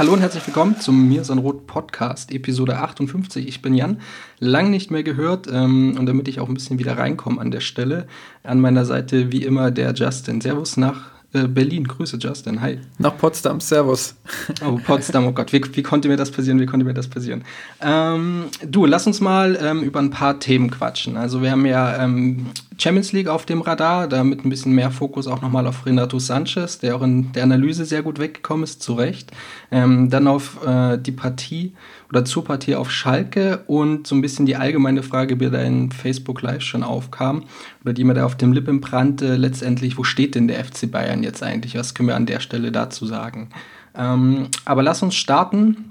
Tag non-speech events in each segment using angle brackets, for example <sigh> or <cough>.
Hallo und herzlich willkommen zum Mir ist ein Rot Podcast, Episode 58. Ich bin Jan, lang nicht mehr gehört ähm, und damit ich auch ein bisschen wieder reinkomme an der Stelle, an meiner Seite wie immer der Justin. Servus nach äh, Berlin. Grüße Justin, hi. Nach Potsdam, Servus. <laughs> Oh, Potsdam, oh Gott, wie, wie konnte mir das passieren, wie konnte mir das passieren? Ähm, du, lass uns mal ähm, über ein paar Themen quatschen. Also wir haben ja ähm, Champions League auf dem Radar, damit ein bisschen mehr Fokus auch nochmal auf Renato Sanchez, der auch in der Analyse sehr gut weggekommen ist, zu Recht. Ähm, dann auf äh, die Partie oder zur Partie auf Schalke und so ein bisschen die allgemeine Frage, die da in Facebook Live schon aufkam oder die mir da auf dem Lippen brannte, letztendlich, wo steht denn der FC Bayern jetzt eigentlich? Was können wir an der Stelle dazu sagen? Ähm, aber lass uns starten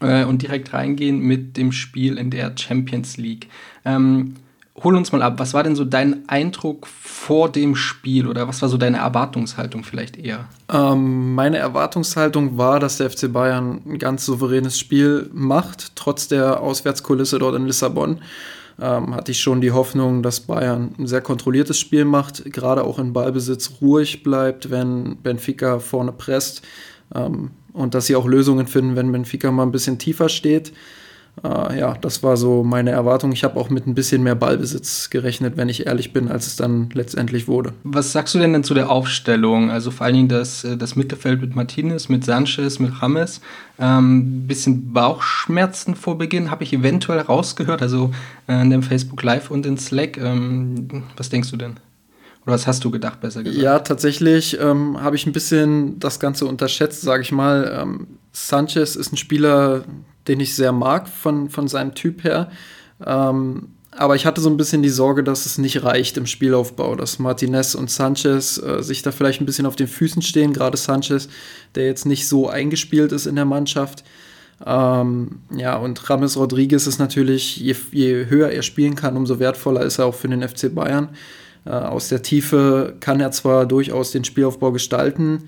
äh, und direkt reingehen mit dem Spiel in der Champions League. Ähm, hol uns mal ab, was war denn so dein Eindruck vor dem Spiel oder was war so deine Erwartungshaltung vielleicht eher? Ähm, meine Erwartungshaltung war, dass der FC Bayern ein ganz souveränes Spiel macht, trotz der Auswärtskulisse dort in Lissabon. Ähm, hatte ich schon die Hoffnung, dass Bayern ein sehr kontrolliertes Spiel macht, gerade auch in Ballbesitz ruhig bleibt, wenn Benfica vorne presst ähm, und dass sie auch Lösungen finden, wenn Benfica mal ein bisschen tiefer steht. Äh, ja, das war so meine Erwartung. Ich habe auch mit ein bisschen mehr Ballbesitz gerechnet, wenn ich ehrlich bin, als es dann letztendlich wurde. Was sagst du denn, denn zu der Aufstellung? Also vor allen Dingen das, äh, das Mittelfeld mit Martinez, mit Sanchez, mit Rames. Ähm, bisschen Bauchschmerzen vor Beginn habe ich eventuell rausgehört, also äh, in dem Facebook Live und in Slack. Ähm, was denkst du denn? Oder was hast du gedacht, besser gesagt? Ja, tatsächlich ähm, habe ich ein bisschen das Ganze unterschätzt, sage ich mal. Ähm, Sanchez ist ein Spieler, den ich sehr mag von, von seinem Typ her. Ähm, aber ich hatte so ein bisschen die Sorge, dass es nicht reicht im Spielaufbau, dass Martinez und Sanchez äh, sich da vielleicht ein bisschen auf den Füßen stehen, gerade Sanchez, der jetzt nicht so eingespielt ist in der Mannschaft. Ähm, ja, und Rames Rodriguez ist natürlich, je, je, höher er spielen kann, umso wertvoller ist er auch für den FC Bayern. Äh, aus der Tiefe kann er zwar durchaus den Spielaufbau gestalten,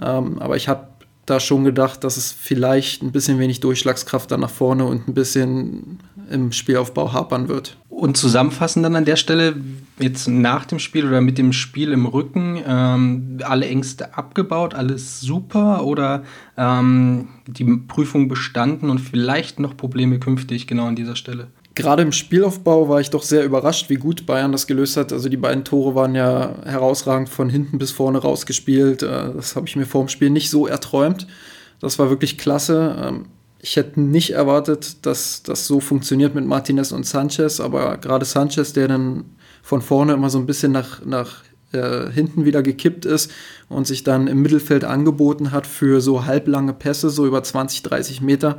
ähm, aber ich habe da schon gedacht, dass es vielleicht ein bisschen wenig Durchschlagskraft dann nach vorne und ein bisschen im Spielaufbau hapern wird. Und zusammenfassend dann an der Stelle, jetzt nach dem Spiel oder mit dem Spiel im Rücken, ähm, alle Ängste abgebaut, alles super oder ähm, die Prüfung bestanden und vielleicht noch Probleme künftig genau an dieser Stelle? Gerade im Spielaufbau war ich doch sehr überrascht, wie gut Bayern das gelöst hat. Also die beiden Tore waren ja herausragend von hinten bis vorne rausgespielt. Äh, das habe ich mir vor dem Spiel nicht so erträumt. Das war wirklich klasse. Ähm, ich hätte nicht erwartet, dass das so funktioniert mit Martinez und Sanchez, aber gerade Sanchez, der dann von vorne immer so ein bisschen nach, nach äh, hinten wieder gekippt ist und sich dann im Mittelfeld angeboten hat für so halblange Pässe, so über 20, 30 Meter.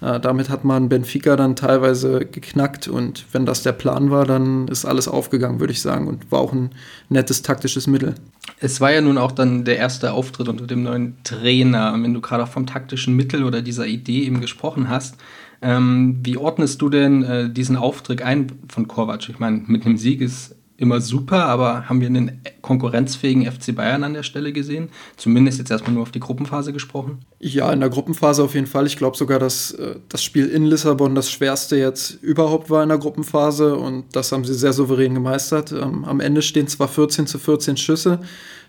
Äh, damit hat man Benfica dann teilweise geknackt und wenn das der Plan war, dann ist alles aufgegangen, würde ich sagen, und war auch ein nettes taktisches Mittel. Es war ja nun auch dann der erste Auftritt unter dem neuen Trainer, wenn du gerade vom taktischen Mittel oder dieser Idee eben gesprochen hast. Ähm, wie ordnest du denn äh, diesen Auftritt ein von Kovac? Ich meine, mit einem Sieg ist immer super, aber haben wir einen konkurrenzfähigen FC Bayern an der Stelle gesehen? Zumindest jetzt erstmal nur auf die Gruppenphase gesprochen. Ja, in der Gruppenphase auf jeden Fall. Ich glaube sogar, dass äh, das Spiel in Lissabon das schwerste jetzt überhaupt war in der Gruppenphase und das haben sie sehr souverän gemeistert. Ähm, am Ende stehen zwar 14 zu 14 Schüsse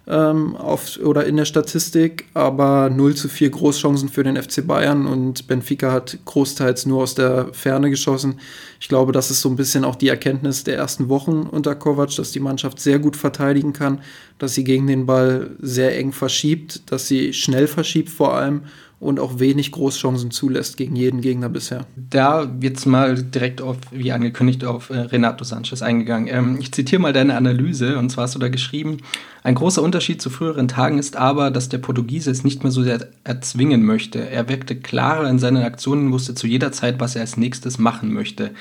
ähm, auf, oder in der Statistik, aber 0 zu 4 Großchancen für den FC Bayern und Benfica hat großteils nur aus der Ferne geschossen. Ich glaube, das ist so ein bisschen auch die Erkenntnis der ersten Wochen unter Kovac, dass die Mannschaft sehr gut verteidigen kann, dass sie gegen den Ball sehr eng verschiebt, dass sie schnell verschiebt vor allem und auch wenig Großchancen zulässt gegen jeden Gegner bisher. Da jetzt mal direkt auf, wie angekündigt, auf äh, Renato Sanchez eingegangen. Ähm, ich zitiere mal deine Analyse und zwar hast du da geschrieben, ein großer Unterschied zu früheren Tagen ist aber, dass der Portugiese es nicht mehr so sehr erzwingen möchte. Er wirkte klarer in seinen Aktionen, wusste zu jeder Zeit, was er als nächstes machen möchte.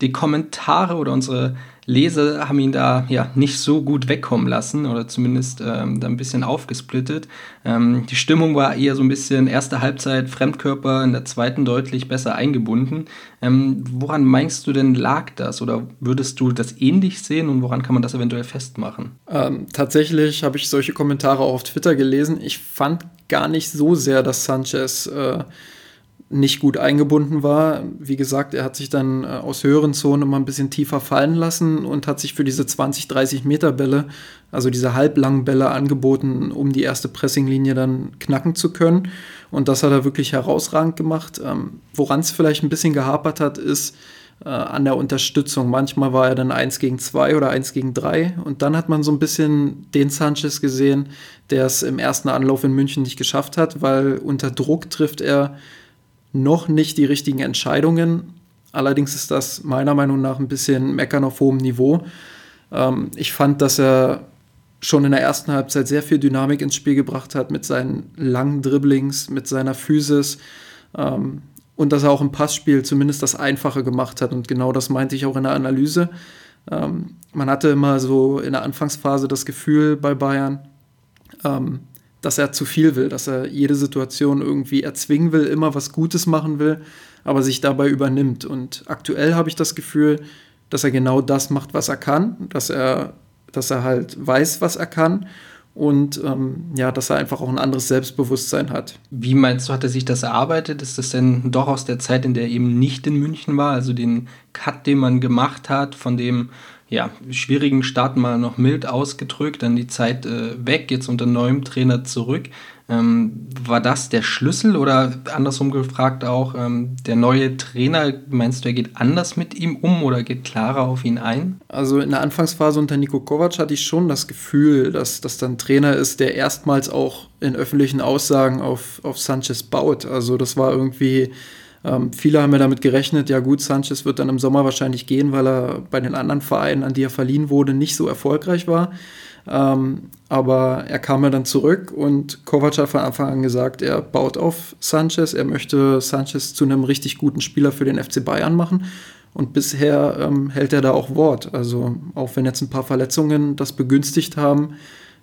Die Kommentare oder unsere Leser haben ihn da ja nicht so gut wegkommen lassen oder zumindest ähm, da ein bisschen aufgesplittet. Ähm, die Stimmung war eher so ein bisschen erste Halbzeit Fremdkörper, in der zweiten deutlich besser eingebunden. Ähm, woran meinst du denn lag das oder würdest du das ähnlich sehen und woran kann man das eventuell festmachen? Ähm, tatsächlich habe ich solche Kommentare auch auf Twitter gelesen. Ich fand gar nicht so sehr, dass Sanchez äh, nicht gut eingebunden war. Wie gesagt, er hat sich dann äh, aus höheren Zonen mal ein bisschen tiefer fallen lassen und hat sich für diese 20, 30 Meter Bälle, also diese halblangen Bälle angeboten, um die erste Pressinglinie dann knacken zu können. Und das hat er wirklich herausragend gemacht. Ähm, Woran es vielleicht ein bisschen gehapert hat, ist äh, an der Unterstützung. Manchmal war er dann 1 gegen 2 oder 1 gegen 3 und dann hat man so ein bisschen den Sanchez gesehen, der es im ersten Anlauf in München nicht geschafft hat, weil unter Druck trifft er noch nicht die richtigen Entscheidungen. Allerdings ist das meiner Meinung nach ein bisschen meckern auf hohem Niveau. Ähm, ich fand, dass er schon in der ersten Halbzeit sehr viel Dynamik ins Spiel gebracht hat mit seinen langen Dribblings, mit seiner Physis ähm, und dass er auch im Passspiel zumindest das Einfache gemacht hat. Und genau das meinte ich auch in der Analyse. Ähm, man hatte immer so in der Anfangsphase das Gefühl bei Bayern, ähm, dass er zu viel will, dass er jede Situation irgendwie erzwingen will, immer was Gutes machen will, aber sich dabei übernimmt. Und aktuell habe ich das Gefühl, dass er genau das macht, was er kann, dass er, dass er halt weiß, was er kann und ähm, ja, dass er einfach auch ein anderes Selbstbewusstsein hat. Wie meinst du, hat er sich das erarbeitet? Ist das denn doch aus der Zeit, in der er eben nicht in München war, also den Cut, den man gemacht hat, von dem ja, schwierigen Start mal noch mild ausgedrückt, dann die Zeit äh, weg, jetzt unter neuem Trainer zurück. Ähm, war das der Schlüssel oder andersrum gefragt auch, ähm, der neue Trainer, meinst du, er geht anders mit ihm um oder geht klarer auf ihn ein? Also in der Anfangsphase unter Nico Kovac hatte ich schon das Gefühl, dass das dann Trainer ist, der erstmals auch in öffentlichen Aussagen auf, auf Sanchez baut. Also das war irgendwie ähm, viele haben ja damit gerechnet, ja gut, Sanchez wird dann im Sommer wahrscheinlich gehen, weil er bei den anderen Vereinen, an die er verliehen wurde, nicht so erfolgreich war. Ähm, aber er kam ja dann zurück und Kovac hat von Anfang an gesagt, er baut auf Sanchez, er möchte Sanchez zu einem richtig guten Spieler für den FC Bayern machen. Und bisher ähm, hält er da auch Wort. Also auch wenn jetzt ein paar Verletzungen das begünstigt haben,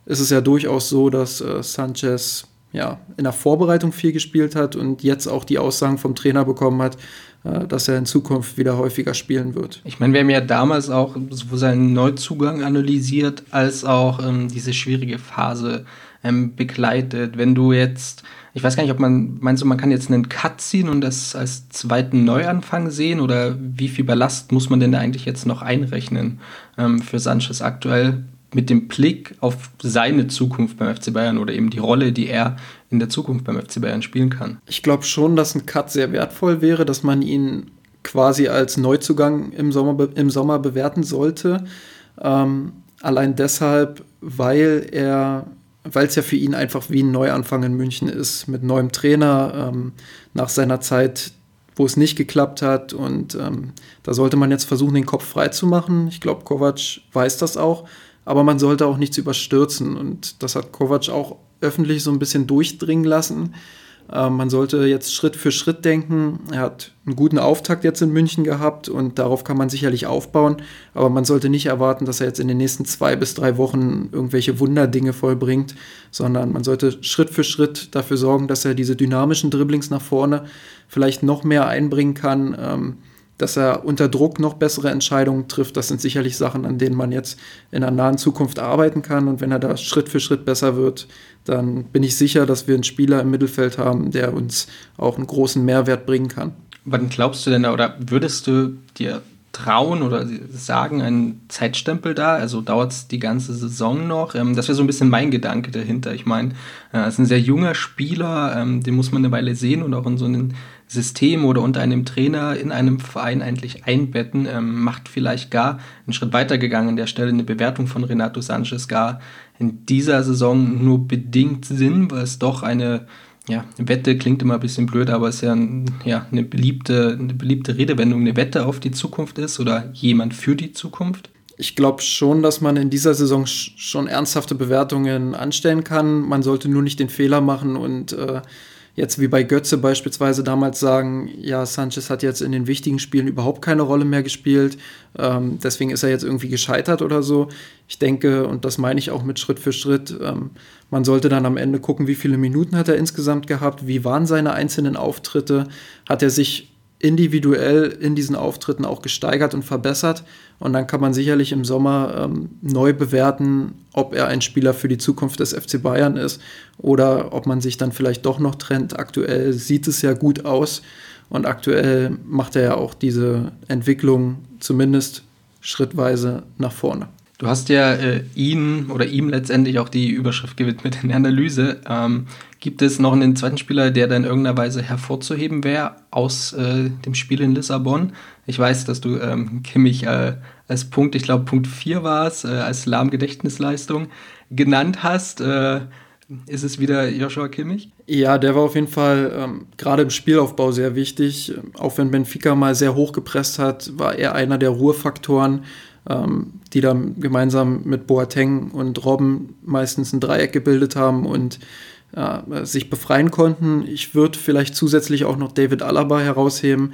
ist es ja durchaus so, dass äh, Sanchez ja, in der Vorbereitung viel gespielt hat und jetzt auch die Aussagen vom Trainer bekommen hat, äh, dass er in Zukunft wieder häufiger spielen wird. Ich meine, wir haben ja damals auch sowohl seinen Neuzugang analysiert, als auch ähm, diese schwierige Phase ähm, begleitet. Wenn du jetzt, ich weiß gar nicht, ob man, meinst du, man kann jetzt einen Cut ziehen und das als zweiten Neuanfang sehen oder wie viel Ballast muss man denn da eigentlich jetzt noch einrechnen ähm, für Sanchez aktuell? Mit dem Blick auf seine Zukunft beim FC Bayern oder eben die Rolle, die er in der Zukunft beim FC Bayern spielen kann. Ich glaube schon, dass ein Cut sehr wertvoll wäre, dass man ihn quasi als Neuzugang im Sommer, im Sommer bewerten sollte. Ähm, allein deshalb, weil er, weil es ja für ihn einfach wie ein Neuanfang in München ist, mit neuem Trainer, ähm, nach seiner Zeit wo es nicht geklappt hat. Und ähm, da sollte man jetzt versuchen, den Kopf frei zu machen. Ich glaube, Kovac weiß das auch aber man sollte auch nichts überstürzen. Und das hat Kovac auch öffentlich so ein bisschen durchdringen lassen. Äh, man sollte jetzt Schritt für Schritt denken. Er hat einen guten Auftakt jetzt in München gehabt und darauf kann man sicherlich aufbauen. Aber man sollte nicht erwarten, dass er jetzt in den nächsten zwei bis drei Wochen irgendwelche Wunderdinge vollbringt, sondern man sollte Schritt für Schritt dafür sorgen, dass er diese dynamischen Dribblings nach vorne vielleicht noch mehr einbringen kann. Ähm, dass er unter Druck noch bessere Entscheidungen trifft. Das sind sicherlich Sachen, an denen man jetzt in der nahen Zukunft arbeiten kann. Und wenn er da Schritt für Schritt besser wird, dann bin ich sicher, dass wir einen Spieler im Mittelfeld haben, der uns auch einen großen Mehrwert bringen kann. Wann glaubst du denn, oder würdest du dir trauen oder sagen, einen Zeitstempel da? Also dauert es die ganze Saison noch? Ähm, das wäre so ein bisschen mein Gedanke dahinter. Ich meine, äh, es ist ein sehr junger Spieler, ähm, den muss man eine Weile sehen und auch in so einen System oder unter einem Trainer in einem Verein eigentlich einbetten, ähm, macht vielleicht gar einen Schritt weiter gegangen an der Stelle eine Bewertung von Renato Sanchez gar in dieser Saison nur bedingt Sinn, weil es doch eine ja, Wette klingt immer ein bisschen blöd, aber es ist ja, ein, ja eine, beliebte, eine beliebte Redewendung, eine Wette auf die Zukunft ist oder jemand für die Zukunft. Ich glaube schon, dass man in dieser Saison schon ernsthafte Bewertungen anstellen kann. Man sollte nur nicht den Fehler machen und äh, jetzt wie bei Götze beispielsweise damals sagen, ja, Sanchez hat jetzt in den wichtigen Spielen überhaupt keine Rolle mehr gespielt, ähm, deswegen ist er jetzt irgendwie gescheitert oder so. Ich denke, und das meine ich auch mit Schritt für Schritt, ähm, man sollte dann am Ende gucken, wie viele Minuten hat er insgesamt gehabt, wie waren seine einzelnen Auftritte, hat er sich individuell in diesen Auftritten auch gesteigert und verbessert. Und dann kann man sicherlich im Sommer ähm, neu bewerten, ob er ein Spieler für die Zukunft des FC Bayern ist oder ob man sich dann vielleicht doch noch trennt. Aktuell sieht es ja gut aus und aktuell macht er ja auch diese Entwicklung zumindest schrittweise nach vorne. Du hast ja äh, ihn oder ihm letztendlich auch die Überschrift gewidmet in der Analyse. Ähm, gibt es noch einen zweiten Spieler, der da in irgendeiner Weise hervorzuheben wäre aus äh, dem Spiel in Lissabon? Ich weiß, dass du ähm, Kimmich äh, als Punkt, ich glaube Punkt 4 war es, als Lahmgedächtnisleistung genannt hast. Äh, ist es wieder Joshua Kimmich? Ja, der war auf jeden Fall ähm, gerade im Spielaufbau sehr wichtig. Auch wenn Benfica mal sehr hoch gepresst hat, war er einer der Ruhefaktoren ähm, die dann gemeinsam mit Boateng und Robben meistens ein Dreieck gebildet haben und äh, sich befreien konnten. Ich würde vielleicht zusätzlich auch noch David Alaba herausheben,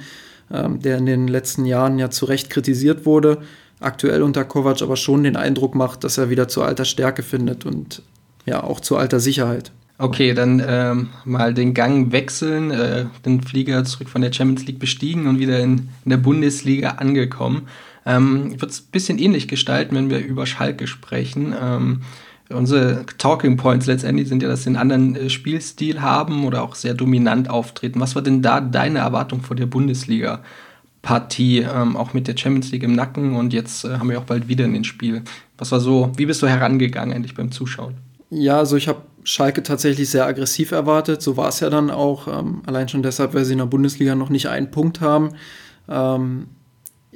ähm, der in den letzten Jahren ja zu Recht kritisiert wurde, aktuell unter Kovac aber schon den Eindruck macht, dass er wieder zur alter Stärke findet und ja auch zu alter Sicherheit. Okay, dann ähm, mal den Gang wechseln, äh, den Flieger zurück von der Champions League bestiegen und wieder in, in der Bundesliga angekommen. Ähm, Wird es ein bisschen ähnlich gestalten, wenn wir über Schalke sprechen. Ähm, unsere Talking Points letztendlich sind ja, dass sie einen anderen äh, Spielstil haben oder auch sehr dominant auftreten. Was war denn da deine Erwartung vor der Bundesliga? Partie, ähm, auch mit der Champions League im Nacken und jetzt äh, haben wir auch bald wieder in den Spiel. Was war so, wie bist du herangegangen eigentlich beim Zuschauen? Ja, also ich habe Schalke tatsächlich sehr aggressiv erwartet. So war es ja dann auch. Ähm, allein schon deshalb, weil sie in der Bundesliga noch nicht einen Punkt haben. Ähm,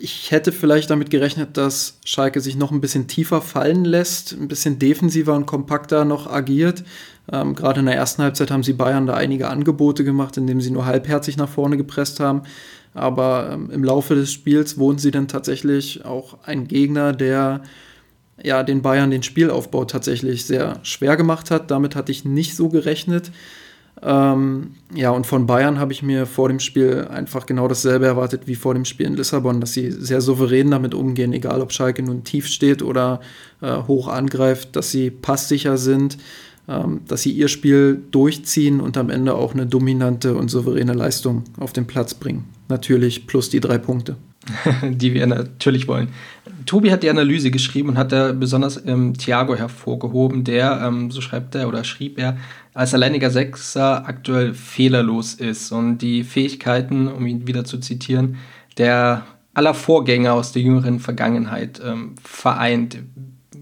ich hätte vielleicht damit gerechnet, dass Schalke sich noch ein bisschen tiefer fallen lässt, ein bisschen defensiver und kompakter noch agiert. Ähm, Gerade in der ersten Halbzeit haben sie Bayern da einige Angebote gemacht, indem sie nur halbherzig nach vorne gepresst haben. Aber ähm, im Laufe des Spiels wurden sie dann tatsächlich auch ein Gegner, der ja den Bayern den Spielaufbau tatsächlich sehr schwer gemacht hat. Damit hatte ich nicht so gerechnet. Ähm, ja, und von Bayern habe ich mir vor dem Spiel einfach genau dasselbe erwartet wie vor dem Spiel in Lissabon, dass sie sehr souverän damit umgehen, egal ob Schalke nun tief steht oder äh, hoch angreift, dass sie passsicher sind, ähm, dass sie ihr Spiel durchziehen und am Ende auch eine dominante und souveräne Leistung auf den Platz bringen. Natürlich plus die drei Punkte. <laughs> die wir natürlich wollen. Tobi hat die Analyse geschrieben und hat da besonders ähm, Thiago hervorgehoben, der, ähm, so schreibt er oder schrieb er, als alleiniger Sechser aktuell fehlerlos ist und die Fähigkeiten, um ihn wieder zu zitieren, der aller Vorgänger aus der jüngeren Vergangenheit ähm, vereint.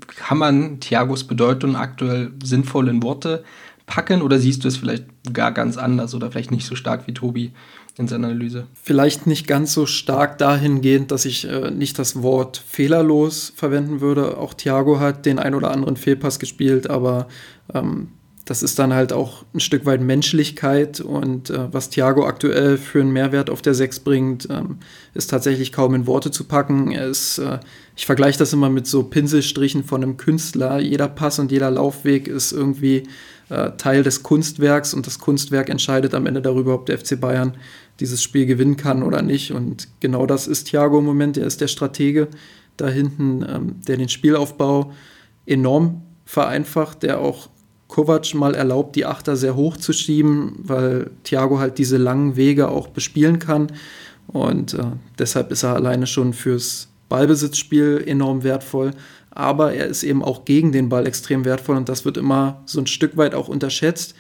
Kann man Thiagos Bedeutung aktuell sinnvoll in Worte packen oder siehst du es vielleicht gar ganz anders oder vielleicht nicht so stark wie Tobi in seiner Analyse? Vielleicht nicht ganz so stark dahingehend, dass ich äh, nicht das Wort fehlerlos verwenden würde. Auch Thiago hat den ein oder anderen Fehlpass gespielt, aber ähm, das ist dann halt auch ein Stück weit Menschlichkeit und äh, was Thiago aktuell für einen Mehrwert auf der 6 bringt, ähm, ist tatsächlich kaum in Worte zu packen. Ist, äh, ich vergleiche das immer mit so Pinselstrichen von einem Künstler. Jeder Pass und jeder Laufweg ist irgendwie äh, Teil des Kunstwerks und das Kunstwerk entscheidet am Ende darüber, ob der FC Bayern dieses Spiel gewinnen kann oder nicht. Und genau das ist Thiago im Moment. Er ist der Stratege da hinten, ähm, der den Spielaufbau enorm vereinfacht, der auch Kovac mal erlaubt, die Achter sehr hoch zu schieben, weil Thiago halt diese langen Wege auch bespielen kann. Und äh, deshalb ist er alleine schon fürs Ballbesitzspiel enorm wertvoll. Aber er ist eben auch gegen den Ball extrem wertvoll und das wird immer so ein Stück weit auch unterschätzt.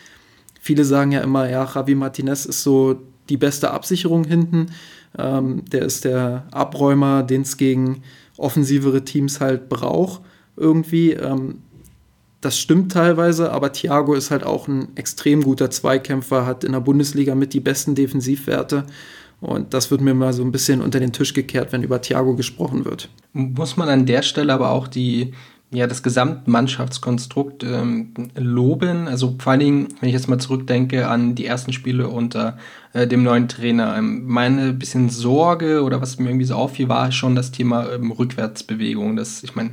Viele sagen ja immer, ja, Javi Martinez ist so die beste Absicherung hinten. Ähm, der ist der Abräumer, den es gegen offensivere Teams halt braucht irgendwie. Ähm, das stimmt teilweise, aber Thiago ist halt auch ein extrem guter Zweikämpfer, hat in der Bundesliga mit die besten Defensivwerte. Und das wird mir mal so ein bisschen unter den Tisch gekehrt, wenn über Thiago gesprochen wird. Muss man an der Stelle aber auch die, ja, das Gesamtmannschaftskonstrukt ähm, loben. Also vor allen Dingen, wenn ich jetzt mal zurückdenke an die ersten Spiele unter äh, dem neuen Trainer. Ähm, meine bisschen Sorge oder was mir irgendwie so auffiel, war schon das Thema ähm, Rückwärtsbewegung. Das, ich meine,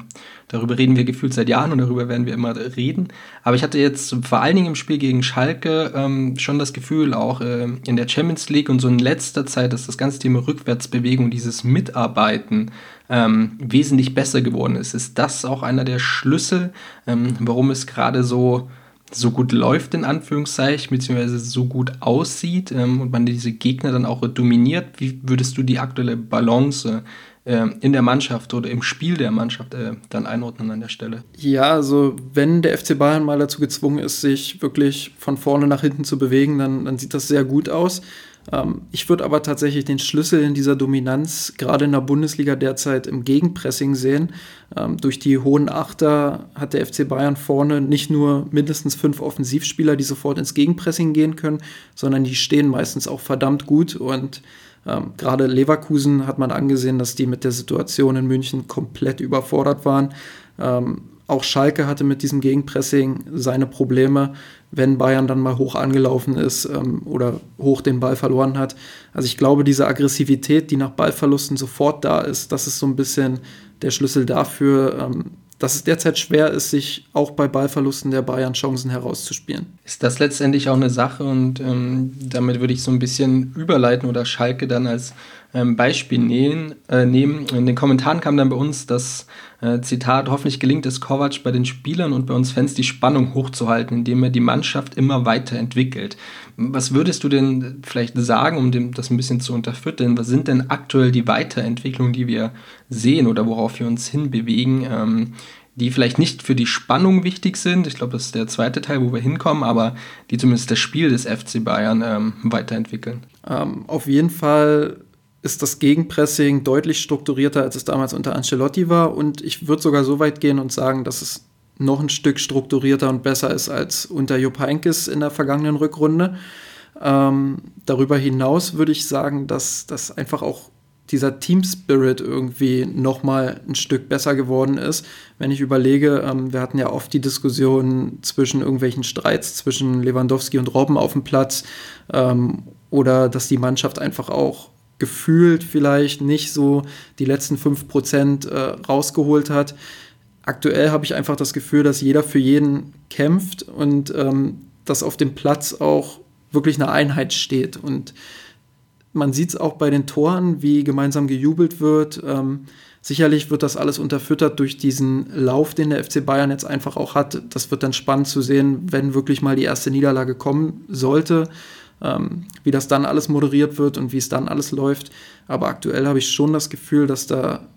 darüber reden wir gefühlt seit Jahren und darüber werden wir immer reden. Aber ich hatte jetzt vor allen Dingen im Spiel gegen Schalke ähm, schon das Gefühl, auch äh, in der Champions League und so in letzter Zeit, dass das ganze Thema Rückwärtsbewegung, dieses Mitarbeiten, ähm, wesentlich besser geworden ist. Ist das auch einer der Schlüssel, ähm, warum es gerade so so gut läuft, in Anführungszeichen, beziehungsweise so gut aussieht ähm, und man diese Gegner dann auch dominiert. Wie würdest du die aktuelle Balance äh, in der Mannschaft oder im Spiel der Mannschaft äh, dann einordnen an der Stelle? Ja, also wenn der FC Bayern mal dazu gezwungen ist, sich wirklich von vorne nach hinten zu bewegen, dann, dann sieht das sehr gut aus. Ähm, ich würde aber tatsächlich den Schlüssel in dieser Dominanz gerade in der Bundesliga derzeit im Gegenpressing sehen. Ähm, durch die hohen Achter hat der FC Bayern vorne nicht nur mindestens fünf Offensivspieler, die sofort ins Gegenpressing gehen können, sondern die stehen meistens auch verdammt gut und ähm, gerade Leverkusen hat man angesehen, dass die mit der Situation in München komplett überfordert waren. Ähm, auch Schalke hatte mit diesem Gegenpressing seine Probleme, wenn Bayern dann mal hoch angelaufen ist ähm, oder hoch den Ball verloren hat. Also ich glaube, diese Aggressivität, die nach Ballverlusten sofort da ist, das ist so ein bisschen der Schlüssel dafür, ähm, dass es derzeit schwer ist, sich auch bei Ballverlusten der Bayern Chancen herauszuspielen. Ist das letztendlich auch eine Sache und ähm, damit würde ich so ein bisschen überleiten oder Schalke dann als ähm, Beispiel nehmen, äh, nehmen. In den Kommentaren kam dann bei uns das äh, Zitat, hoffentlich gelingt es Kovac bei den Spielern und bei uns Fans die Spannung hochzuhalten, indem er die Mannschaft immer weiterentwickelt. Was würdest du denn vielleicht sagen, um dem, das ein bisschen zu unterfüttern? Was sind denn aktuell die Weiterentwicklungen, die wir sehen oder worauf wir uns hinbewegen? Ähm, die vielleicht nicht für die Spannung wichtig sind. Ich glaube, das ist der zweite Teil, wo wir hinkommen, aber die zumindest das Spiel des FC Bayern ähm, weiterentwickeln. Ähm, auf jeden Fall ist das Gegenpressing deutlich strukturierter, als es damals unter Ancelotti war. Und ich würde sogar so weit gehen und sagen, dass es noch ein Stück strukturierter und besser ist als unter Jupp Heynckes in der vergangenen Rückrunde. Ähm, darüber hinaus würde ich sagen, dass das einfach auch dieser Team Spirit irgendwie noch mal ein Stück besser geworden ist. Wenn ich überlege, ähm, wir hatten ja oft die Diskussion zwischen irgendwelchen Streits zwischen Lewandowski und Robben auf dem Platz ähm, oder dass die Mannschaft einfach auch gefühlt vielleicht nicht so die letzten 5% äh, rausgeholt hat. Aktuell habe ich einfach das Gefühl, dass jeder für jeden kämpft und ähm, dass auf dem Platz auch wirklich eine Einheit steht. Und man sieht es auch bei den Toren, wie gemeinsam gejubelt wird. Ähm, sicherlich wird das alles unterfüttert durch diesen Lauf, den der FC Bayern jetzt einfach auch hat. Das wird dann spannend zu sehen, wenn wirklich mal die erste Niederlage kommen sollte ähm, wie das dann alles moderiert wird und wie es dann alles läuft. Aber aktuell habe ich schon das Gefühl, dass da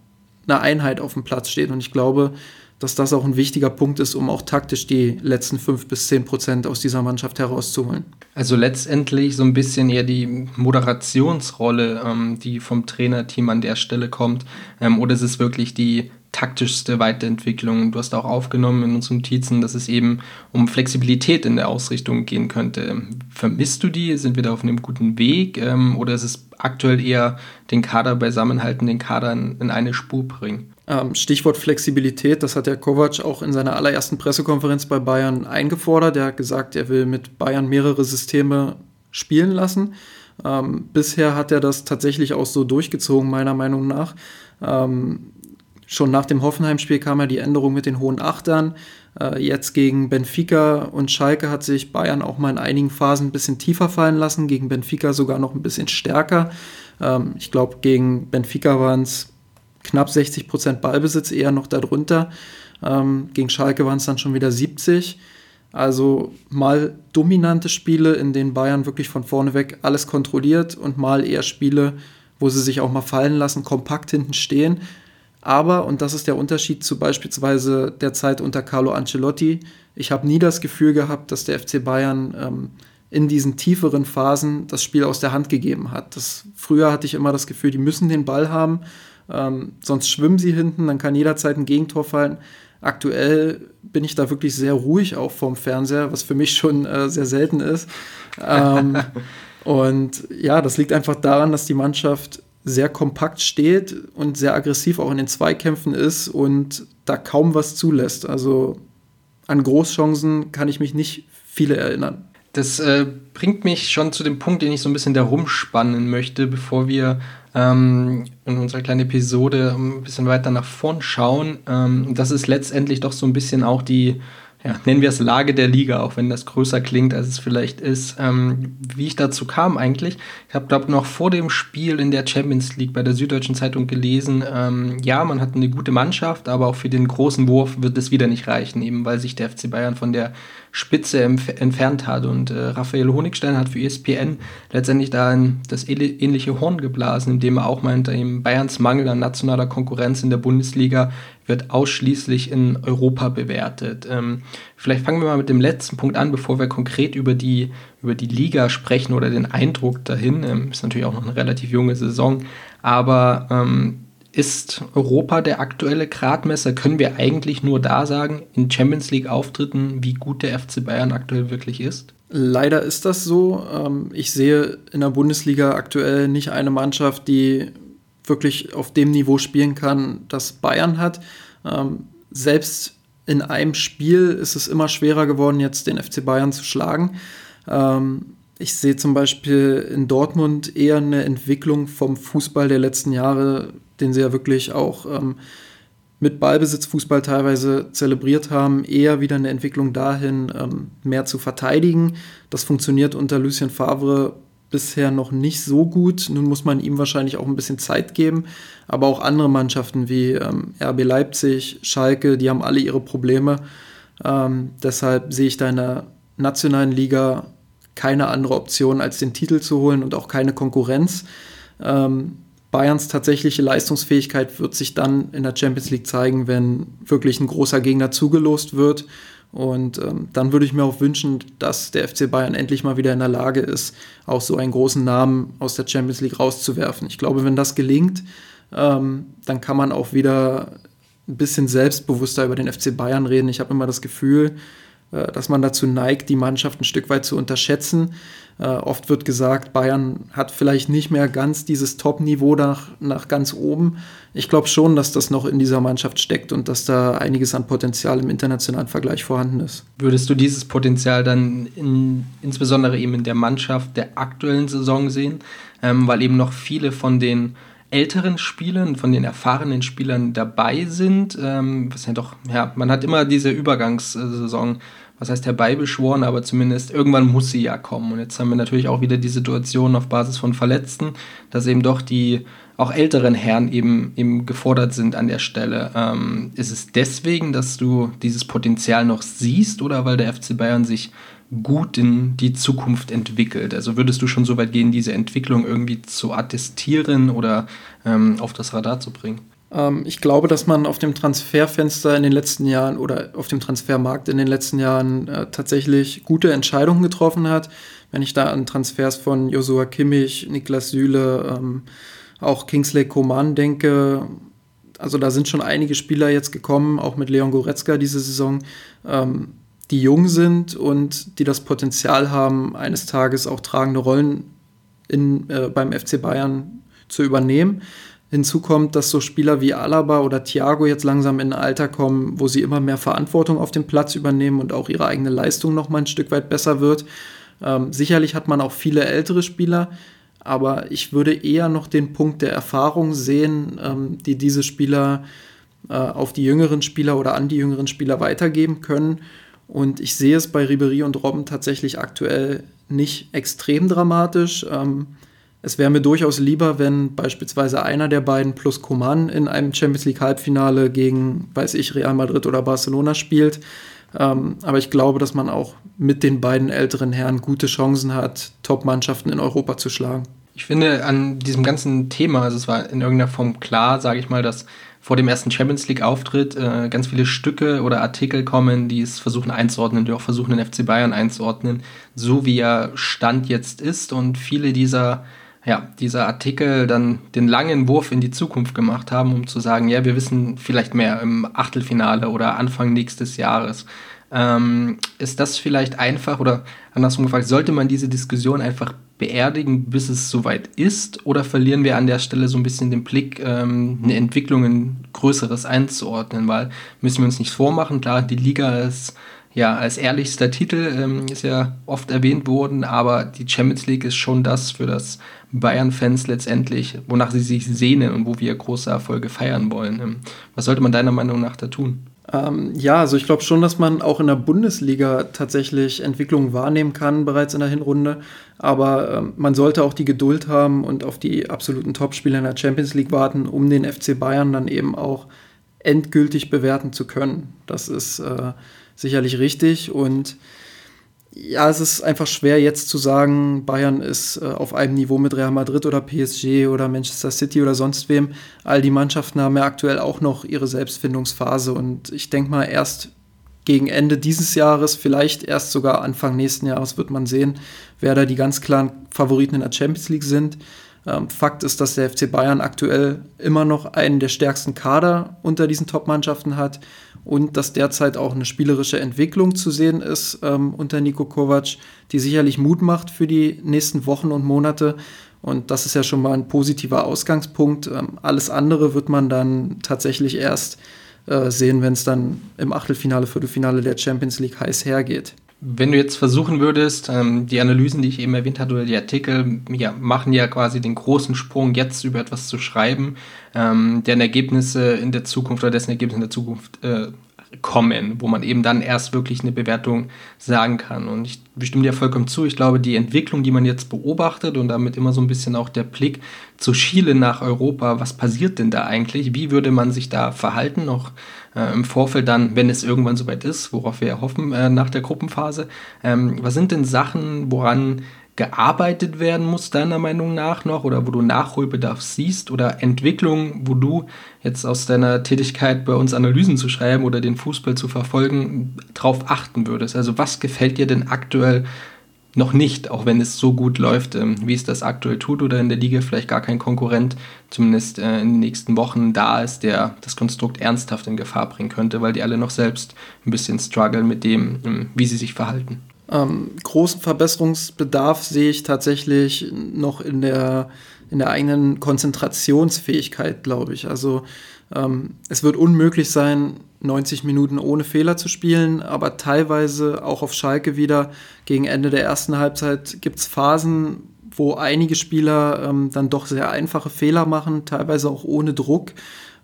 eine Einheit auf dem Platz steht und ich glaube, dass das auch ein wichtiger Punkt ist, um auch taktisch die letzten fünf bis zehn Prozent aus dieser Mannschaft herauszuholen. Also letztendlich so ein bisschen eher die Moderationsrolle, ähm, die vom Trainerteam an der Stelle kommt, ähm, oder ist es wirklich die taktischste Weiterentwicklung. Du hast auch aufgenommen in unseren Notizen, dass es eben um Flexibilität in der Ausrichtung gehen könnte. Vermisst du die? Sind wir da auf einem guten Weg? Ähm, oder ist es aktuell eher den Kader beisammenhalten, den Kader in, in eine Spur bringen? Ähm, Stichwort Flexibilität, das hat der Kovac auch in seiner allerersten Pressekonferenz bei Bayern eingefordert. Er hat gesagt, er will mit Bayern mehrere Systeme spielen lassen. Ähm, bisher hat er das tatsächlich auch so durchgezogen, meiner Meinung nach. Ähm, Schon nach dem Hoffenheim-Spiel kam ja die Änderung mit den hohen Achtern. Äh, jetzt gegen Benfica und Schalke hat sich Bayern auch mal in einigen Phasen ein bisschen tiefer fallen lassen, gegen Benfica sogar noch ein bisschen stärker. Ähm, ich glaube, gegen Benfica waren es knapp 60 Prozent Ballbesitz, eher noch darunter. Ähm, gegen Schalke waren es dann schon wieder 70. Also mal dominante Spiele, in denen Bayern wirklich von vorne weg alles kontrolliert und mal eher Spiele, wo sie sich auch mal fallen lassen, kompakt hinten stehen aber, und das ist der Unterschied zu beispielsweise der Zeit unter Carlo Ancelotti, ich habe nie das Gefühl gehabt, dass der FC Bayern ähm, in diesen tieferen Phasen das Spiel aus der Hand gegeben hat. Das, früher hatte ich immer das Gefühl, die müssen den Ball haben, ähm, sonst schwimmen sie hinten, dann kann jederzeit ein Gegentor fallen. Aktuell bin ich da wirklich sehr ruhig auch vorm Fernseher, was für mich schon äh, sehr selten ist. Ähm, <laughs> und ja, das liegt einfach daran, dass die Mannschaft sehr kompakt steht und sehr aggressiv auch in den Zweikämpfen ist und da kaum was zulässt. Also an Großchancen kann ich mich nicht viele erinnern. das äh, bringt mich schon zu dem Punkt, den ich so ein bisschen da rumspannen möchte, bevor wir ähm, in unserer kleinen Episode ein bisschen weiter nach vorn schauen. Ähm, das ist letztendlich doch so ein bisschen auch die ja, nennen wir es Lage der Liga, auch wenn das größer klingt, als es vielleicht ist. Ähm, wie ich dazu kam eigentlich, ich habe, glaube noch vor dem Spiel in der Champions League bei der Süddeutschen Zeitung gelesen, ähm, ja, man hat eine gute Mannschaft, aber auch für den großen Wurf wird es wieder nicht reichen, eben weil sich der FC Bayern von der Spitze entfernt hat. Und äh, Raphael Honigstein hat für ESPN letztendlich da das ähnliche Horn geblasen, indem er auch meinte, Bayerns Mangel an nationaler Konkurrenz in der Bundesliga wird ausschließlich in Europa bewertet. Ähm, vielleicht fangen wir mal mit dem letzten Punkt an, bevor wir konkret über die, über die Liga sprechen oder den Eindruck dahin. Ähm, ist natürlich auch noch eine relativ junge Saison, aber ähm, ist Europa der aktuelle Gradmesser? Können wir eigentlich nur da sagen, in Champions League-Auftritten, wie gut der FC Bayern aktuell wirklich ist? Leider ist das so. Ähm, ich sehe in der Bundesliga aktuell nicht eine Mannschaft, die wirklich auf dem Niveau spielen kann, das Bayern hat. Ähm, selbst in einem Spiel ist es immer schwerer geworden, jetzt den FC Bayern zu schlagen. Ähm, ich sehe zum Beispiel in Dortmund eher eine Entwicklung vom Fußball der letzten Jahre, den sie ja wirklich auch ähm, mit Ballbesitzfußball teilweise zelebriert haben, eher wieder eine Entwicklung dahin, ähm, mehr zu verteidigen. Das funktioniert unter Lucien Favre bisher noch nicht so gut. Nun muss man ihm wahrscheinlich auch ein bisschen Zeit geben. Aber auch andere Mannschaften wie ähm, RB Leipzig, Schalke, die haben alle ihre Probleme. Ähm, deshalb sehe ich da in der nationalen Liga keine andere Option, als den Titel zu holen und auch keine Konkurrenz. Ähm, Bayerns tatsächliche Leistungsfähigkeit wird sich dann in der Champions League zeigen, wenn wirklich ein großer Gegner zugelost wird. Und ähm, dann würde ich mir auch wünschen, dass der FC Bayern endlich mal wieder in der Lage ist, auch so einen großen Namen aus der Champions League rauszuwerfen. Ich glaube, wenn das gelingt, ähm, dann kann man auch wieder ein bisschen selbstbewusster über den FC Bayern reden. Ich habe immer das Gefühl, äh, dass man dazu neigt, die Mannschaft ein Stück weit zu unterschätzen. Äh, oft wird gesagt, Bayern hat vielleicht nicht mehr ganz dieses Top-Niveau nach, nach ganz oben. Ich glaube schon, dass das noch in dieser Mannschaft steckt und dass da einiges an Potenzial im internationalen Vergleich vorhanden ist. Würdest du dieses Potenzial dann in, insbesondere eben in der Mannschaft der aktuellen Saison sehen? Ähm, weil eben noch viele von den älteren Spielern, von den erfahrenen Spielern dabei sind. Ähm, was ja doch, ja, man hat immer diese Übergangssaison, was heißt herbeibeschworen, aber zumindest irgendwann muss sie ja kommen. Und jetzt haben wir natürlich auch wieder die Situation auf Basis von Verletzten, dass eben doch die auch älteren Herren eben, eben gefordert sind an der Stelle. Ähm, ist es deswegen, dass du dieses Potenzial noch siehst oder weil der FC Bayern sich gut in die Zukunft entwickelt? Also würdest du schon so weit gehen, diese Entwicklung irgendwie zu attestieren oder ähm, auf das Radar zu bringen? Ähm, ich glaube, dass man auf dem Transferfenster in den letzten Jahren oder auf dem Transfermarkt in den letzten Jahren äh, tatsächlich gute Entscheidungen getroffen hat. Wenn ich da an Transfers von Josua Kimmich, Niklas Süle, ähm, auch Kingsley Coman denke, also da sind schon einige Spieler jetzt gekommen, auch mit Leon Goretzka diese Saison, ähm, die jung sind und die das Potenzial haben, eines Tages auch tragende Rollen in, äh, beim FC Bayern zu übernehmen. Hinzu kommt, dass so Spieler wie Alaba oder Thiago jetzt langsam in ein Alter kommen, wo sie immer mehr Verantwortung auf dem Platz übernehmen und auch ihre eigene Leistung noch mal ein Stück weit besser wird. Ähm, sicherlich hat man auch viele ältere Spieler, aber ich würde eher noch den Punkt der Erfahrung sehen, ähm, die diese Spieler äh, auf die jüngeren Spieler oder an die jüngeren Spieler weitergeben können. Und ich sehe es bei Ribery und Robben tatsächlich aktuell nicht extrem dramatisch. Ähm, es wäre mir durchaus lieber, wenn beispielsweise einer der beiden plus Coman in einem Champions League Halbfinale gegen, weiß ich, Real Madrid oder Barcelona spielt. Ähm, aber ich glaube, dass man auch mit den beiden älteren Herren gute Chancen hat, Top-Mannschaften in Europa zu schlagen. Ich finde an diesem ganzen Thema, also es war in irgendeiner Form klar, sage ich mal, dass vor dem ersten Champions League-Auftritt äh, ganz viele Stücke oder Artikel kommen, die es versuchen einzuordnen, die auch versuchen, den FC Bayern einzuordnen, so wie er Stand jetzt ist. Und viele dieser, ja, dieser Artikel dann den langen Wurf in die Zukunft gemacht haben, um zu sagen, ja, wir wissen vielleicht mehr im Achtelfinale oder Anfang nächstes Jahres. Ähm, ist das vielleicht einfach oder andersrum gefragt, sollte man diese Diskussion einfach beerdigen, bis es soweit ist? Oder verlieren wir an der Stelle so ein bisschen den Blick, ähm, eine Entwicklung in Größeres einzuordnen? Weil müssen wir uns nicht vormachen, klar, die Liga ist ja, als ehrlichster Titel ähm, ist ja oft erwähnt worden, aber die Champions League ist schon das für das Bayern-Fans letztendlich, wonach sie sich sehnen und wo wir große Erfolge feiern wollen. Ähm, was sollte man deiner Meinung nach da tun? Ähm, ja, also ich glaube schon, dass man auch in der Bundesliga tatsächlich Entwicklungen wahrnehmen kann, bereits in der Hinrunde. Aber ähm, man sollte auch die Geduld haben und auf die absoluten Topspiele in der Champions League warten, um den FC Bayern dann eben auch endgültig bewerten zu können. Das ist äh, sicherlich richtig. Und ja, es ist einfach schwer jetzt zu sagen, Bayern ist äh, auf einem Niveau mit Real Madrid oder PSG oder Manchester City oder sonst wem. All die Mannschaften haben ja aktuell auch noch ihre Selbstfindungsphase und ich denke mal, erst gegen Ende dieses Jahres, vielleicht erst sogar Anfang nächsten Jahres wird man sehen, wer da die ganz klaren Favoriten in der Champions League sind. Ähm, Fakt ist, dass der FC Bayern aktuell immer noch einen der stärksten Kader unter diesen Top-Mannschaften hat und dass derzeit auch eine spielerische Entwicklung zu sehen ist ähm, unter Nico Kovac, die sicherlich Mut macht für die nächsten Wochen und Monate. Und das ist ja schon mal ein positiver Ausgangspunkt. Ähm, alles andere wird man dann tatsächlich erst äh, sehen, wenn es dann im Achtelfinale, Viertelfinale der Champions League heiß hergeht. Wenn du jetzt versuchen würdest, ähm, die Analysen, die ich eben erwähnt hatte, oder die Artikel, ja, machen ja quasi den großen Sprung, jetzt über etwas zu schreiben, ähm, deren Ergebnisse in der Zukunft oder dessen Ergebnisse in der Zukunft äh, kommen, wo man eben dann erst wirklich eine Bewertung sagen kann. Und ich bestimme dir vollkommen zu. Ich glaube, die Entwicklung, die man jetzt beobachtet und damit immer so ein bisschen auch der Blick zu Chile nach Europa, was passiert denn da eigentlich? Wie würde man sich da verhalten, noch äh, im Vorfeld dann, wenn es irgendwann soweit ist, worauf wir hoffen äh, nach der Gruppenphase? Ähm, was sind denn Sachen, woran gearbeitet werden muss, deiner Meinung nach noch, oder wo du Nachholbedarf siehst, oder Entwicklungen, wo du jetzt aus deiner Tätigkeit bei uns Analysen zu schreiben oder den Fußball zu verfolgen, drauf achten würdest? Also was gefällt dir denn aktuell noch nicht, auch wenn es so gut läuft, ähm, wie es das aktuell tut oder in der Liga vielleicht gar kein Konkurrent, zumindest äh, in den nächsten Wochen da ist, der das Konstrukt ernsthaft in Gefahr bringen könnte, weil die alle noch selbst ein bisschen strugglen mit dem, ähm, wie sie sich verhalten. Ähm, großen Verbesserungsbedarf sehe ich tatsächlich noch in der, in der eigenen Konzentrationsfähigkeit, glaube ich. Also ähm, es wird unmöglich sein, 90 Minuten ohne Fehler zu spielen, aber teilweise auch auf Schalke wieder gegen Ende der ersten Halbzeit gibt es Phasen, wo einige Spieler ähm, dann doch sehr einfache Fehler machen, teilweise auch ohne Druck.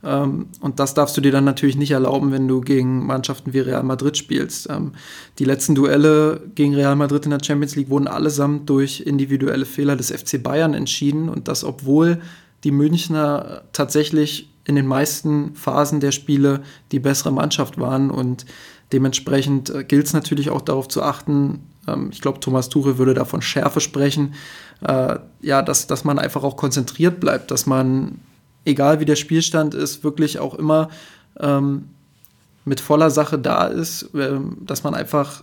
Ähm, und das darfst du dir dann natürlich nicht erlauben, wenn du gegen Mannschaften wie Real Madrid spielst. Ähm, die letzten Duelle gegen Real Madrid in der Champions League wurden allesamt durch individuelle Fehler des FC Bayern entschieden und das, obwohl die Münchner tatsächlich in den meisten Phasen der Spiele die bessere Mannschaft waren. Und dementsprechend äh, gilt es natürlich auch darauf zu achten, ähm, ich glaube, Thomas Tuchel würde da von Schärfe sprechen, äh, ja, dass, dass man einfach auch konzentriert bleibt, dass man egal wie der Spielstand ist, wirklich auch immer ähm, mit voller Sache da ist, ähm, dass man einfach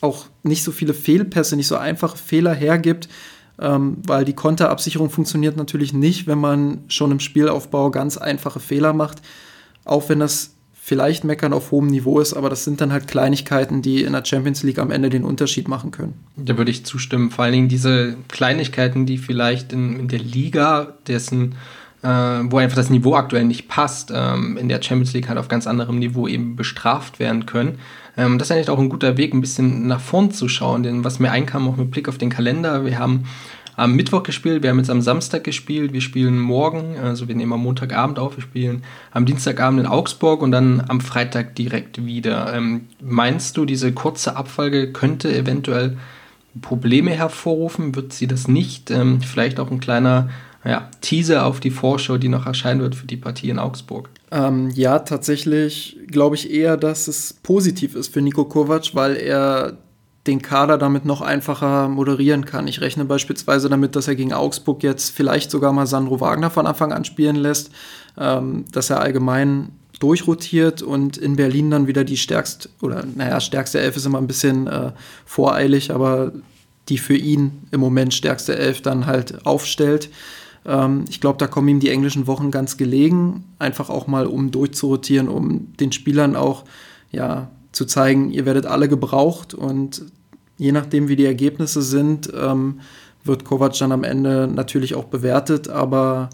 auch nicht so viele Fehlpässe, nicht so einfache Fehler hergibt, ähm, weil die Konterabsicherung funktioniert natürlich nicht, wenn man schon im Spielaufbau ganz einfache Fehler macht, auch wenn das vielleicht meckern auf hohem Niveau ist, aber das sind dann halt Kleinigkeiten, die in der Champions League am Ende den Unterschied machen können. Da würde ich zustimmen. Vor allen Dingen diese Kleinigkeiten, die vielleicht in, in der Liga, dessen äh, wo einfach das Niveau aktuell nicht passt, ähm, in der Champions League halt auf ganz anderem Niveau eben bestraft werden können. Ähm, das ist eigentlich auch ein guter Weg, ein bisschen nach vorn zu schauen, denn was mir einkam, auch mit Blick auf den Kalender, wir haben am Mittwoch gespielt, wir haben jetzt am Samstag gespielt, wir spielen morgen, also wir nehmen am Montagabend auf, wir spielen am Dienstagabend in Augsburg und dann am Freitag direkt wieder. Ähm, meinst du, diese kurze Abfolge könnte eventuell Probleme hervorrufen? Wird sie das nicht? Ähm, vielleicht auch ein kleiner ja, Teaser auf die Vorschau, die noch erscheinen wird für die Partie in Augsburg. Ähm, ja, tatsächlich glaube ich eher, dass es positiv ist für Nico Kovac, weil er den Kader damit noch einfacher moderieren kann. Ich rechne beispielsweise damit, dass er gegen Augsburg jetzt vielleicht sogar mal Sandro Wagner von Anfang an spielen lässt, ähm, dass er allgemein durchrotiert und in Berlin dann wieder die stärkste, oder naja, stärkste Elf ist immer ein bisschen äh, voreilig, aber die für ihn im Moment stärkste Elf dann halt aufstellt. Ähm, ich glaube, da kommen ihm die englischen Wochen ganz gelegen, einfach auch mal, um durchzurotieren, um den Spielern auch ja, zu zeigen, ihr werdet alle gebraucht. Und je nachdem, wie die Ergebnisse sind, ähm, wird Kovac dann am Ende natürlich auch bewertet, aber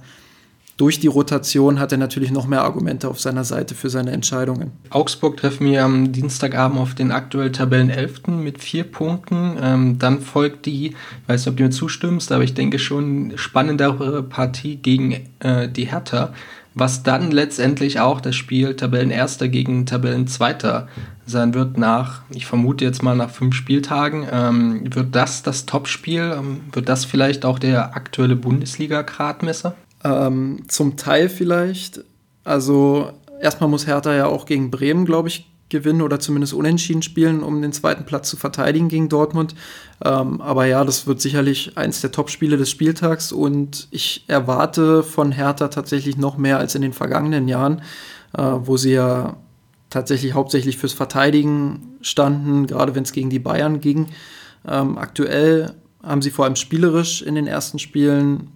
durch die Rotation hat er natürlich noch mehr Argumente auf seiner Seite für seine Entscheidungen. Augsburg treffen wir am Dienstagabend auf den aktuell Tabellenelften mit vier Punkten. Ähm, dann folgt die, ich weiß nicht, ob du mir zustimmst, aber ich denke schon spannendere Partie gegen äh, die Hertha, was dann letztendlich auch das Spiel Tabellenerster gegen Tabellenzweiter sein wird nach, ich vermute jetzt mal nach fünf Spieltagen. Ähm, wird das das Topspiel? Ähm, wird das vielleicht auch der aktuelle Bundesliga-Gradmesser? Ähm, zum Teil vielleicht. Also erstmal muss Hertha ja auch gegen Bremen, glaube ich, gewinnen oder zumindest unentschieden spielen, um den zweiten Platz zu verteidigen gegen Dortmund. Ähm, aber ja, das wird sicherlich eins der Topspiele des Spieltags und ich erwarte von Hertha tatsächlich noch mehr als in den vergangenen Jahren, äh, wo sie ja tatsächlich hauptsächlich fürs Verteidigen standen, gerade wenn es gegen die Bayern ging. Ähm, aktuell haben sie vor allem spielerisch in den ersten Spielen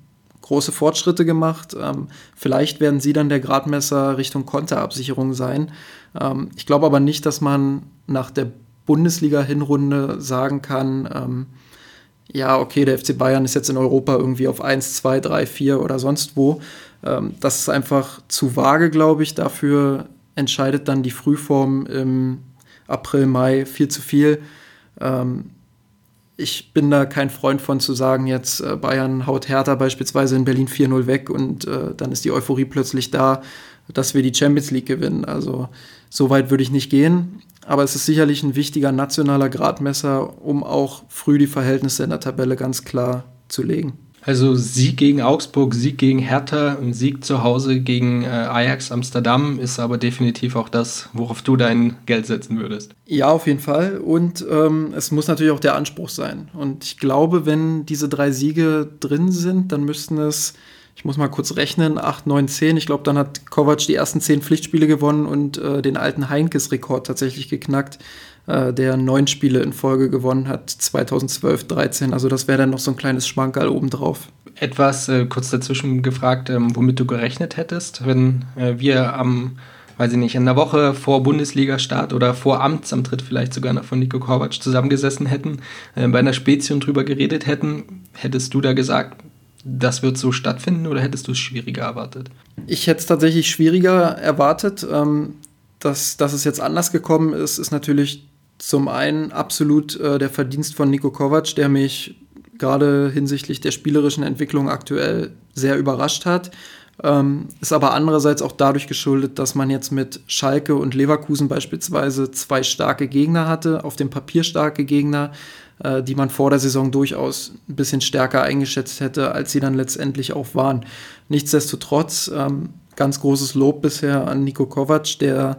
große Fortschritte gemacht. Ähm, vielleicht werden sie dann der Gradmesser Richtung Konterabsicherung sein. Ähm, ich glaube aber nicht, dass man nach der Bundesliga-Hinrunde sagen kann, ähm, ja, okay, der FC Bayern ist jetzt in Europa irgendwie auf 1, 2, 3, 4 oder sonst wo. Ähm, das ist einfach zu vage, glaube ich. Dafür entscheidet dann die Frühform im April, Mai viel zu viel. Ähm, ich bin da kein Freund von zu sagen, jetzt äh, Bayern haut Hertha beispielsweise in Berlin 4-0 weg und äh, dann ist die Euphorie plötzlich da, dass wir die Champions League gewinnen. Also so weit würde ich nicht gehen. Aber es ist sicherlich ein wichtiger nationaler Gradmesser, um auch früh die Verhältnisse in der Tabelle ganz klar zu legen. Also Sieg gegen Augsburg, Sieg gegen Hertha, Sieg zu Hause gegen äh, Ajax Amsterdam ist aber definitiv auch das, worauf du dein Geld setzen würdest. Ja, auf jeden Fall. Und ähm, es muss natürlich auch der Anspruch sein. Und ich glaube, wenn diese drei Siege drin sind, dann müssten es, ich muss mal kurz rechnen, 8, 9, 10. Ich glaube, dann hat Kovac die ersten zehn Pflichtspiele gewonnen und äh, den alten Heinkes-Rekord tatsächlich geknackt der neun Spiele in Folge gewonnen hat, 2012, 13. Also das wäre dann noch so ein kleines Schmankerl obendrauf. Etwas äh, kurz dazwischen gefragt, ähm, womit du gerechnet hättest, wenn äh, wir am, weiß ich nicht, in der Woche vor Bundesliga-Start oder vor Amtsantritt vielleicht sogar noch von Nico Kovac zusammengesessen hätten, äh, bei einer Spezies drüber geredet hätten, hättest du da gesagt, das wird so stattfinden oder hättest du es schwieriger erwartet? Ich hätte es tatsächlich schwieriger erwartet. Ähm, dass, dass es jetzt anders gekommen ist, ist natürlich zum einen absolut äh, der Verdienst von Nico Kovac, der mich gerade hinsichtlich der spielerischen Entwicklung aktuell sehr überrascht hat. Ähm, ist aber andererseits auch dadurch geschuldet, dass man jetzt mit Schalke und Leverkusen beispielsweise zwei starke Gegner hatte, auf dem Papier starke Gegner, äh, die man vor der Saison durchaus ein bisschen stärker eingeschätzt hätte, als sie dann letztendlich auch waren. Nichtsdestotrotz ähm, ganz großes Lob bisher an Nico Kovac, der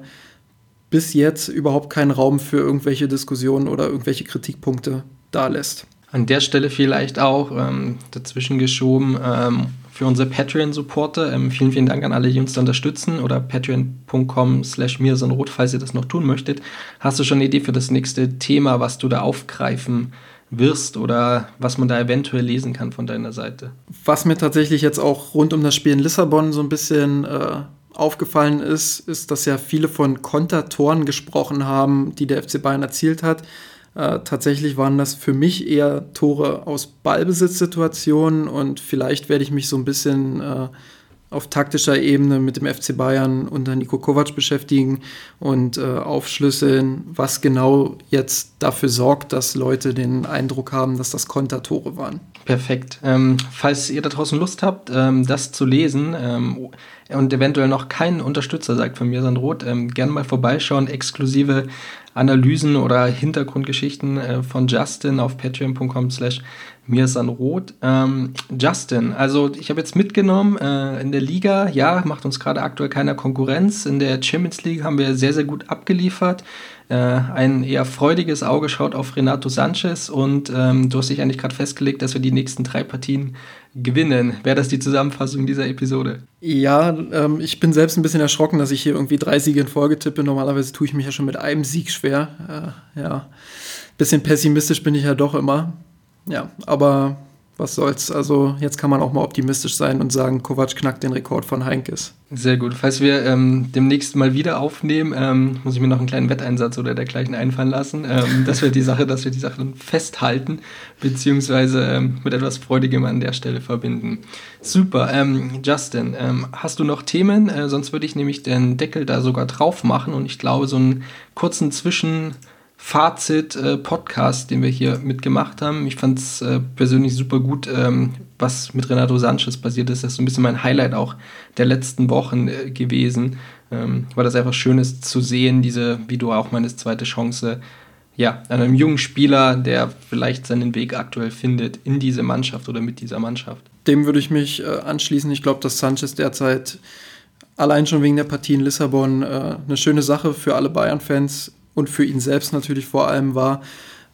bis jetzt überhaupt keinen Raum für irgendwelche Diskussionen oder irgendwelche Kritikpunkte da lässt. An der Stelle vielleicht auch ähm, dazwischen geschoben ähm, für unsere Patreon-Supporter. Ähm, vielen, vielen Dank an alle, die uns da unterstützen oder patreon.com slash mir so rot, falls ihr das noch tun möchtet. Hast du schon eine Idee für das nächste Thema, was du da aufgreifen wirst oder was man da eventuell lesen kann von deiner Seite? Was mir tatsächlich jetzt auch rund um das Spiel in Lissabon so ein bisschen äh, aufgefallen ist, ist, dass ja viele von Kontertoren gesprochen haben, die der FC Bayern erzielt hat. Äh, tatsächlich waren das für mich eher Tore aus Ballbesitzsituationen und vielleicht werde ich mich so ein bisschen äh, auf taktischer Ebene mit dem FC Bayern unter Nico Kovac beschäftigen und äh, aufschlüsseln, was genau jetzt dafür sorgt, dass Leute den Eindruck haben, dass das Kontertore waren. Perfekt. Ähm, falls ihr da draußen Lust habt, ähm, das zu lesen ähm, und eventuell noch kein Unterstützer sagt von mir, Sandroth, ähm, gerne mal vorbeischauen. Exklusive Analysen oder Hintergrundgeschichten äh, von Justin auf patreon.com slash mir ist an Rot. Ähm, Justin, also ich habe jetzt mitgenommen, äh, in der Liga, ja, macht uns gerade aktuell keiner Konkurrenz. In der Champions League haben wir sehr, sehr gut abgeliefert. Äh, ein eher freudiges Auge schaut auf Renato Sanchez und ähm, du hast dich eigentlich gerade festgelegt, dass wir die nächsten drei Partien gewinnen. Wäre das die Zusammenfassung dieser Episode? Ja, ähm, ich bin selbst ein bisschen erschrocken, dass ich hier irgendwie drei Siege in Folge tippe. Normalerweise tue ich mich ja schon mit einem Sieg schwer. Äh, ja, bisschen pessimistisch bin ich ja doch immer. Ja, aber was soll's. Also jetzt kann man auch mal optimistisch sein und sagen, Kovac knackt den Rekord von Heinkes. Sehr gut. Falls wir ähm, demnächst mal wieder aufnehmen, ähm, muss ich mir noch einen kleinen Wetteinsatz oder dergleichen einfallen lassen. Ähm, <laughs> das wäre die Sache, dass wir die Sache dann festhalten, beziehungsweise ähm, mit etwas Freudigem an der Stelle verbinden. Super. Ähm, Justin, ähm, hast du noch Themen? Äh, sonst würde ich nämlich den Deckel da sogar drauf machen und ich glaube, so einen kurzen Zwischen- Fazit-Podcast, äh, den wir hier mitgemacht haben. Ich fand es äh, persönlich super gut, ähm, was mit Renato Sanchez passiert ist. Das ist so ein bisschen mein Highlight auch der letzten Wochen äh, gewesen. Ähm, weil das einfach schön ist zu sehen, diese, wie du auch meinst, zweite Chance, ja, an einem jungen Spieler, der vielleicht seinen Weg aktuell findet in diese Mannschaft oder mit dieser Mannschaft. Dem würde ich mich äh, anschließen. Ich glaube, dass Sanchez derzeit allein schon wegen der Partie in Lissabon äh, eine schöne Sache für alle Bayern-Fans und für ihn selbst natürlich vor allem war.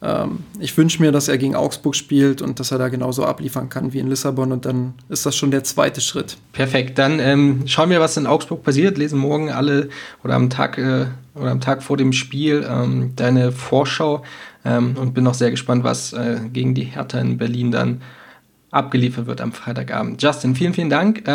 Ähm, ich wünsche mir, dass er gegen Augsburg spielt und dass er da genauso abliefern kann wie in Lissabon und dann ist das schon der zweite Schritt. Perfekt, dann ähm, schauen wir, was in Augsburg passiert. Lesen morgen alle oder am Tag äh, oder am Tag vor dem Spiel ähm, deine Vorschau ähm, und bin auch sehr gespannt, was äh, gegen die Hertha in Berlin dann abgeliefert wird am Freitagabend. Justin, vielen, vielen Dank.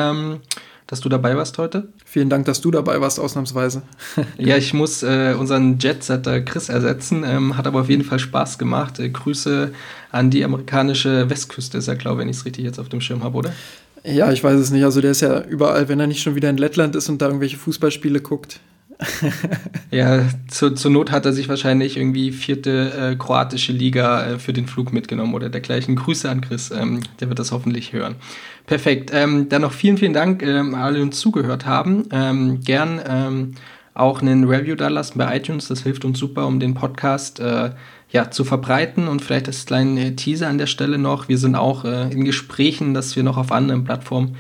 Dass du dabei warst heute. Vielen Dank, dass du dabei warst, ausnahmsweise. <laughs> ja, ich muss äh, unseren Jetsetter Chris ersetzen, ähm, hat aber auf jeden Fall Spaß gemacht. Äh, Grüße an die amerikanische Westküste, ist glaube ich, wenn ich es richtig jetzt auf dem Schirm habe, oder? Ja, ich weiß es nicht. Also der ist ja überall, wenn er nicht schon wieder in Lettland ist und da irgendwelche Fußballspiele guckt. Ja, zu, zur Not hat er sich wahrscheinlich irgendwie vierte äh, kroatische Liga äh, für den Flug mitgenommen oder dergleichen. Grüße an Chris, ähm, der wird das hoffentlich hören. Perfekt. Ähm, dann noch vielen, vielen Dank, ähm, alle, die uns zugehört haben. Ähm, gern ähm, auch einen Review da lassen bei iTunes. Das hilft uns super, um den Podcast äh, ja, zu verbreiten. Und vielleicht das kleine Teaser an der Stelle noch. Wir sind auch äh, in Gesprächen, dass wir noch auf anderen Plattformen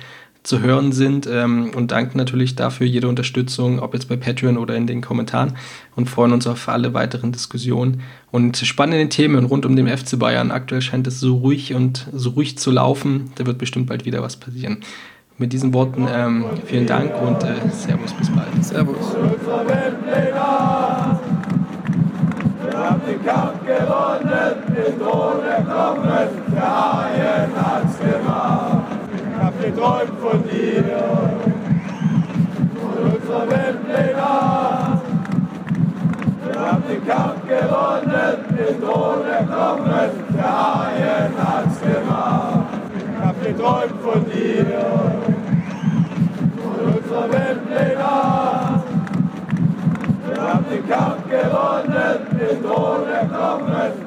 zu hören sind ähm, und danken natürlich dafür jede Unterstützung, ob jetzt bei Patreon oder in den Kommentaren und freuen uns auf alle weiteren Diskussionen und spannende Themen rund um den FC Bayern. Aktuell scheint es so ruhig und so ruhig zu laufen. Da wird bestimmt bald wieder was passieren. Mit diesen Worten ähm, vielen Dank und äh, Servus, bis bald. Servus. Wir haben den Kampf gewonnen, den Thron erklommen, der Haien hat's geträumt von dir, von unserer Weltpläne. Wir haben den Kampf gewonnen, den Thron erklommen, der Haien hat's gemacht. Ich hab geträumt von dir, von unserer Weltpläne. Wir haben den Kampf gewonnen, den Thron erklommen,